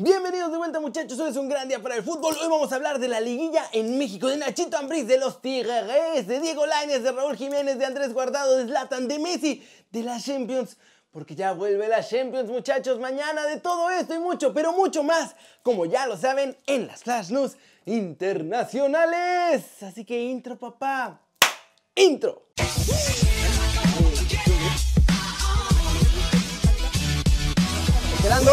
Bienvenidos de vuelta muchachos, hoy es un gran día para el fútbol. Hoy vamos a hablar de la liguilla en México, de Nachito Ambriz, de los Tigres, de Diego Lainez, de Raúl Jiménez, de Andrés Guardado, de Zlatan, de Messi, de la Champions. Porque ya vuelve la Champions muchachos, mañana de todo esto y mucho, pero mucho más, como ya lo saben, en las Flash News internacionales. Así que intro papá, intro. Esperando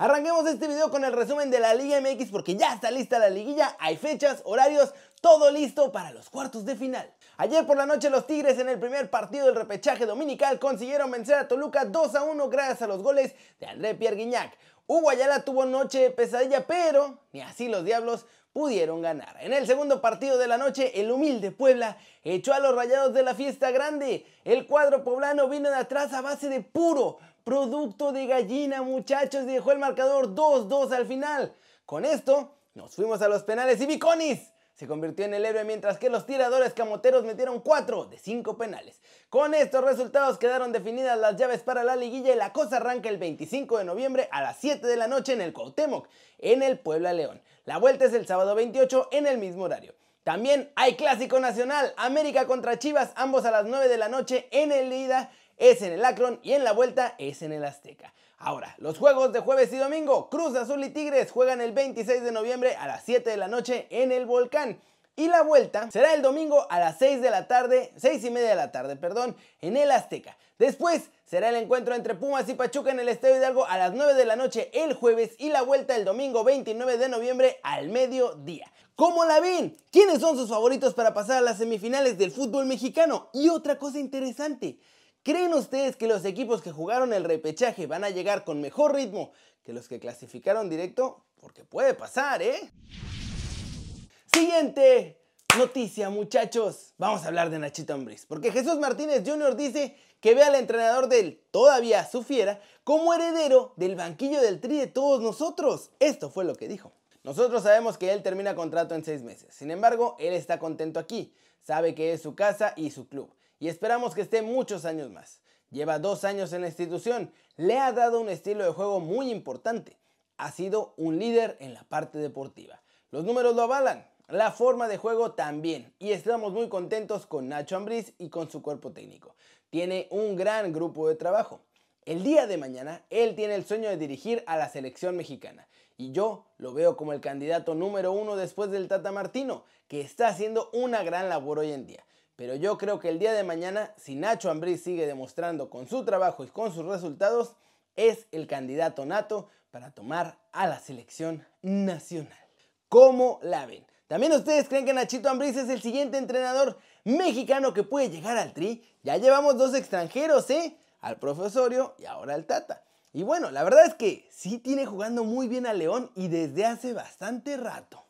Arranquemos este video con el resumen de la Liga MX porque ya está lista la liguilla, hay fechas, horarios, todo listo para los cuartos de final. Ayer por la noche los Tigres en el primer partido del repechaje dominical consiguieron vencer a Toluca 2 a 1 gracias a los goles de André Pierre Guignac. Hugo Ayala tuvo noche de pesadilla, pero ni así los Diablos pudieron ganar. En el segundo partido de la noche, el humilde Puebla echó a los rayados de la fiesta grande. El cuadro poblano vino de atrás a base de puro, producto de gallina, muchachos, y dejó el marcador 2-2 al final. Con esto, nos fuimos a los penales y Viconis se convirtió en el héroe mientras que los tiradores camoteros metieron 4 de 5 penales. Con estos resultados quedaron definidas las llaves para la liguilla y la cosa arranca el 25 de noviembre a las 7 de la noche en el Cuauhtémoc, en el Puebla León. La vuelta es el sábado 28 en el mismo horario. También hay clásico nacional, América contra Chivas, ambos a las 9 de la noche en el ida es en el Akron y en la vuelta es en el Azteca. Ahora, los juegos de jueves y domingo, Cruz Azul y Tigres juegan el 26 de noviembre a las 7 de la noche en el Volcán. Y la vuelta será el domingo a las 6 de la tarde, 6 y media de la tarde, perdón, en el Azteca. Después será el encuentro entre Pumas y Pachuca en el Estadio Hidalgo a las 9 de la noche el jueves y la vuelta el domingo 29 de noviembre al mediodía. ¿Cómo la ven? ¿Quiénes son sus favoritos para pasar a las semifinales del fútbol mexicano? Y otra cosa interesante, ¿Creen ustedes que los equipos que jugaron el repechaje van a llegar con mejor ritmo que los que clasificaron directo? Porque puede pasar, ¿eh? Siguiente noticia, muchachos. Vamos a hablar de Nachito Ambriz. Porque Jesús Martínez Jr. dice que ve al entrenador del todavía su fiera como heredero del banquillo del tri de todos nosotros. Esto fue lo que dijo. Nosotros sabemos que él termina contrato en seis meses. Sin embargo, él está contento aquí. Sabe que es su casa y su club y esperamos que esté muchos años más. Lleva dos años en la institución, le ha dado un estilo de juego muy importante. Ha sido un líder en la parte deportiva. Los números lo avalan, la forma de juego también, y estamos muy contentos con Nacho Ambriz y con su cuerpo técnico. Tiene un gran grupo de trabajo. El día de mañana, él tiene el sueño de dirigir a la selección mexicana. Y yo lo veo como el candidato número uno después del Tata Martino, que está haciendo una gran labor hoy en día. Pero yo creo que el día de mañana, si Nacho Ambriz sigue demostrando con su trabajo y con sus resultados, es el candidato nato para tomar a la selección nacional. ¿Cómo la ven? ¿También ustedes creen que Nachito Ambriz es el siguiente entrenador mexicano que puede llegar al Tri? Ya llevamos dos extranjeros, ¿eh? Al profesorio y ahora al Tata. Y bueno, la verdad es que sí tiene jugando muy bien a León y desde hace bastante rato.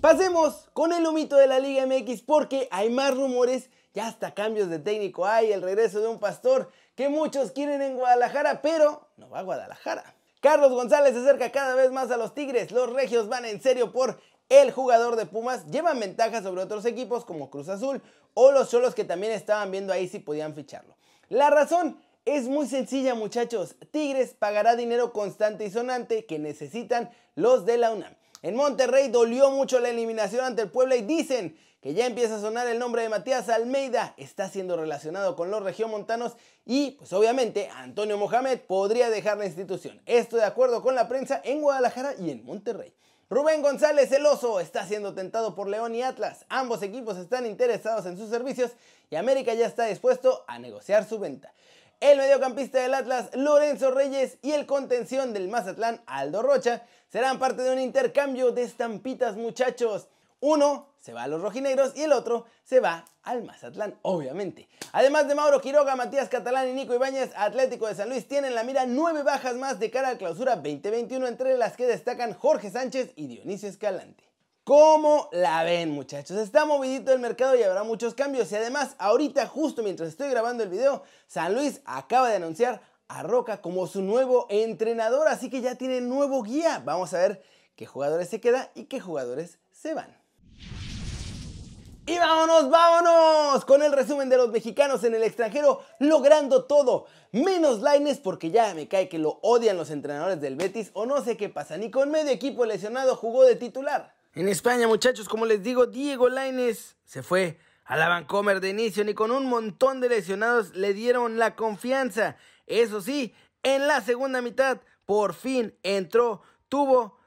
Pasemos con el humito de la Liga MX porque hay más rumores, ya hasta cambios de técnico hay, el regreso de un pastor que muchos quieren en Guadalajara, pero no va a Guadalajara. Carlos González se acerca cada vez más a los Tigres, los Regios van en serio por el jugador de Pumas, llevan ventaja sobre otros equipos como Cruz Azul o los Cholos que también estaban viendo ahí si podían ficharlo. La razón es muy sencilla muchachos, Tigres pagará dinero constante y sonante que necesitan los de la UNAM. En Monterrey dolió mucho la eliminación ante el Puebla y dicen que ya empieza a sonar el nombre de Matías Almeida, está siendo relacionado con los regiomontanos y pues obviamente Antonio Mohamed podría dejar la institución. Esto de acuerdo con la prensa en Guadalajara y en Monterrey. Rubén González el oso está siendo tentado por León y Atlas. Ambos equipos están interesados en sus servicios y América ya está dispuesto a negociar su venta. El mediocampista del Atlas, Lorenzo Reyes, y el contención del Mazatlán, Aldo Rocha, serán parte de un intercambio de estampitas, muchachos. Uno se va a los rojinegros y el otro se va al Mazatlán, obviamente. Además de Mauro Quiroga, Matías Catalán y Nico Ibáñez, Atlético de San Luis tienen la mira nueve bajas más de cara a clausura 2021, entre las que destacan Jorge Sánchez y Dionisio Escalante. ¿Cómo la ven muchachos? Está movidito el mercado y habrá muchos cambios. Y además, ahorita, justo mientras estoy grabando el video, San Luis acaba de anunciar a Roca como su nuevo entrenador. Así que ya tiene nuevo guía. Vamos a ver qué jugadores se quedan y qué jugadores se van. Y vámonos, vámonos con el resumen de los mexicanos en el extranjero logrando todo, menos Laines porque ya me cae que lo odian los entrenadores del Betis o no sé qué pasa, ni con medio equipo lesionado jugó de titular. En España, muchachos, como les digo, Diego Laines se fue a la Vancomer de inicio, ni con un montón de lesionados le dieron la confianza. Eso sí, en la segunda mitad, por fin entró, tuvo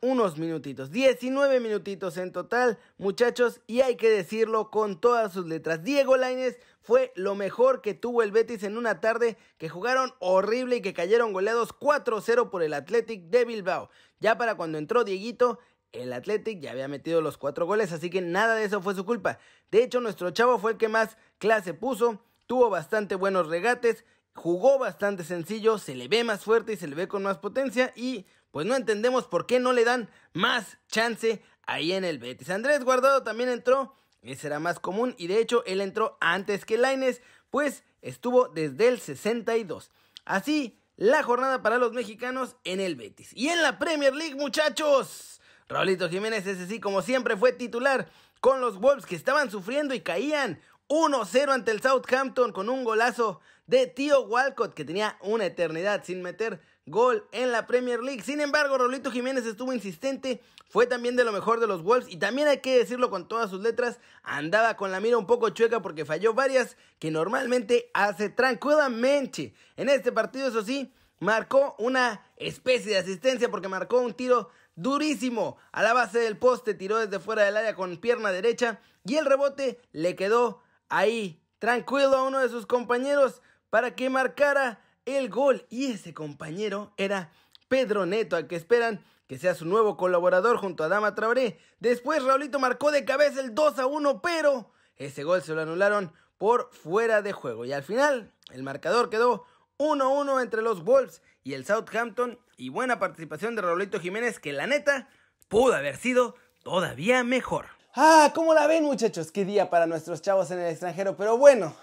unos minutitos, 19 minutitos en total, muchachos, y hay que decirlo con todas sus letras. Diego Lainez fue lo mejor que tuvo el Betis en una tarde que jugaron horrible y que cayeron goleados 4-0 por el Athletic de Bilbao. Ya para cuando entró Dieguito, el Athletic ya había metido los cuatro goles, así que nada de eso fue su culpa. De hecho, nuestro chavo fue el que más clase puso, tuvo bastante buenos regates, jugó bastante sencillo, se le ve más fuerte y se le ve con más potencia y pues no entendemos por qué no le dan más chance ahí en el Betis. Andrés Guardado también entró, ese era más común y de hecho él entró antes que Laines, pues estuvo desde el 62. Así la jornada para los mexicanos en el Betis. Y en la Premier League, muchachos. Raulito Jiménez, ese sí, como siempre, fue titular con los Wolves que estaban sufriendo y caían 1-0 ante el Southampton con un golazo de Tío Walcott que tenía una eternidad sin meter gol en la Premier League. Sin embargo, Raulito Jiménez estuvo insistente, fue también de lo mejor de los Wolves y también hay que decirlo con todas sus letras, andaba con la mira un poco chueca porque falló varias que normalmente hace tranquilamente. En este partido, eso sí, marcó una especie de asistencia porque marcó un tiro durísimo a la base del poste, tiró desde fuera del área con pierna derecha y el rebote le quedó ahí tranquilo a uno de sus compañeros para que marcara el gol. Y ese compañero era Pedro Neto, al que esperan que sea su nuevo colaborador junto a Dama Traoré. Después Raulito marcó de cabeza el 2 a 1, pero ese gol se lo anularon por fuera de juego. Y al final el marcador quedó 1-1 entre los Wolves y el Southampton. Y buena participación de Raulito Jiménez, que la neta pudo haber sido todavía mejor. Ah, ¿cómo la ven muchachos? Qué día para nuestros chavos en el extranjero. Pero bueno,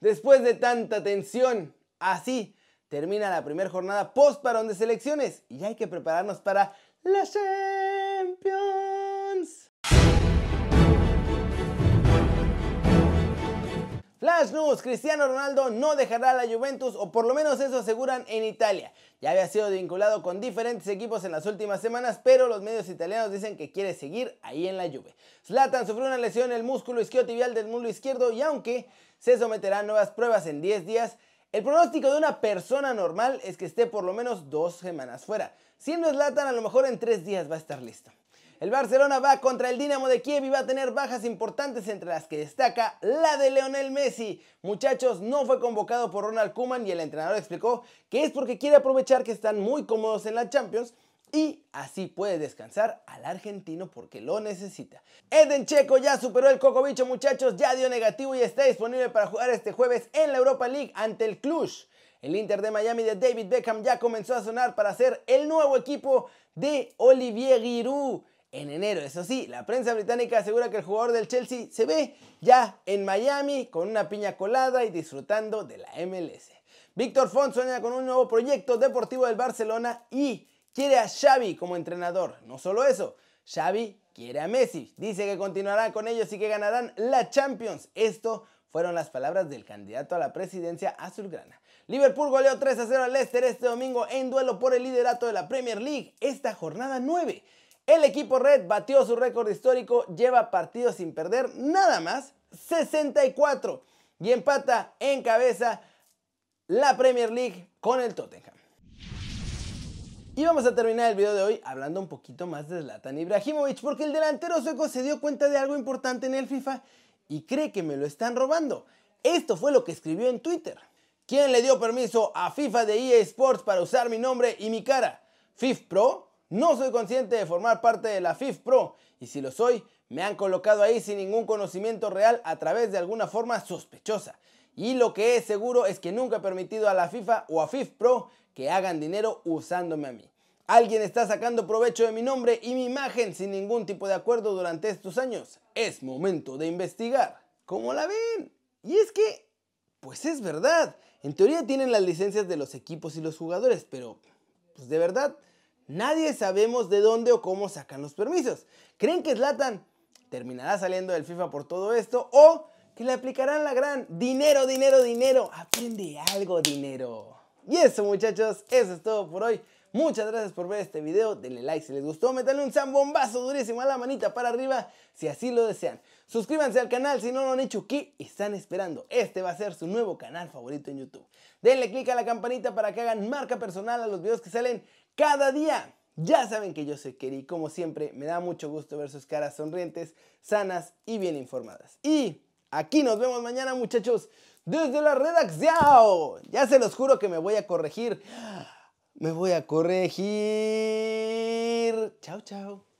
después de tanta tensión Así termina la primera jornada post parón de selecciones y hay que prepararnos para la Champions. Flash News, Cristiano Ronaldo no dejará la Juventus o por lo menos eso aseguran en Italia. Ya había sido vinculado con diferentes equipos en las últimas semanas, pero los medios italianos dicen que quiere seguir ahí en la Juve. Zlatan sufrió una lesión en el músculo isquiotibial del muslo izquierdo y aunque se someterá a nuevas pruebas en 10 días, el pronóstico de una persona normal es que esté por lo menos dos semanas fuera. Siendo Zlatan, a lo mejor en tres días va a estar listo. El Barcelona va contra el Dinamo de Kiev y va a tener bajas importantes entre las que destaca la de Leonel Messi. Muchachos, no fue convocado por Ronald Koeman y el entrenador explicó que es porque quiere aprovechar que están muy cómodos en la Champions y así puede descansar al argentino porque lo necesita. Eden Checo ya superó el cocobicho muchachos, ya dio negativo y está disponible para jugar este jueves en la Europa League ante el Cluj. El Inter de Miami de David Beckham ya comenzó a sonar para ser el nuevo equipo de Olivier Giroud en enero. Eso sí, la prensa británica asegura que el jugador del Chelsea se ve ya en Miami con una piña colada y disfrutando de la MLS. Víctor Font sueña con un nuevo proyecto deportivo del Barcelona y quiere a Xavi como entrenador. No solo eso, Xavi quiere a Messi. Dice que continuarán con ellos y que ganarán la Champions. Esto fueron las palabras del candidato a la presidencia azulgrana. Liverpool goleó 3 a 0 al Leicester este domingo en duelo por el liderato de la Premier League, esta jornada 9. El equipo red batió su récord histórico, lleva partidos sin perder nada más 64 y empata en cabeza la Premier League con el Tottenham. Y vamos a terminar el video de hoy hablando un poquito más de Zlatan Ibrahimovic porque el delantero sueco se dio cuenta de algo importante en el FIFA y cree que me lo están robando. Esto fue lo que escribió en Twitter. ¿Quién le dio permiso a FIFA de EA Sports para usar mi nombre y mi cara? ¿FIF Pro? No soy consciente de formar parte de la FIF Pro y si lo soy, me han colocado ahí sin ningún conocimiento real a través de alguna forma sospechosa. Y lo que es seguro es que nunca he permitido a la FIFA o a FIF Pro que hagan dinero usándome a mí. Alguien está sacando provecho de mi nombre y mi imagen sin ningún tipo de acuerdo durante estos años. Es momento de investigar. ¿Cómo la ven? Y es que, pues es verdad. En teoría tienen las licencias de los equipos y los jugadores, pero, pues de verdad, nadie sabemos de dónde o cómo sacan los permisos. ¿Creen que Zlatan terminará saliendo del FIFA por todo esto o que le aplicarán la gran dinero, dinero, dinero. Aprende algo, dinero. Y eso muchachos, eso es todo por hoy. Muchas gracias por ver este video, denle like si les gustó, métanle un zambombazo durísimo a la manita para arriba si así lo desean. Suscríbanse al canal si no lo han hecho, ¿qué están esperando? Este va a ser su nuevo canal favorito en YouTube. Denle click a la campanita para que hagan marca personal a los videos que salen cada día. Ya saben que yo soy Keri, como siempre me da mucho gusto ver sus caras sonrientes, sanas y bien informadas. Y aquí nos vemos mañana muchachos desde la redacción. Ya se los juro que me voy a corregir. Me voy a corregir. Chao, chao.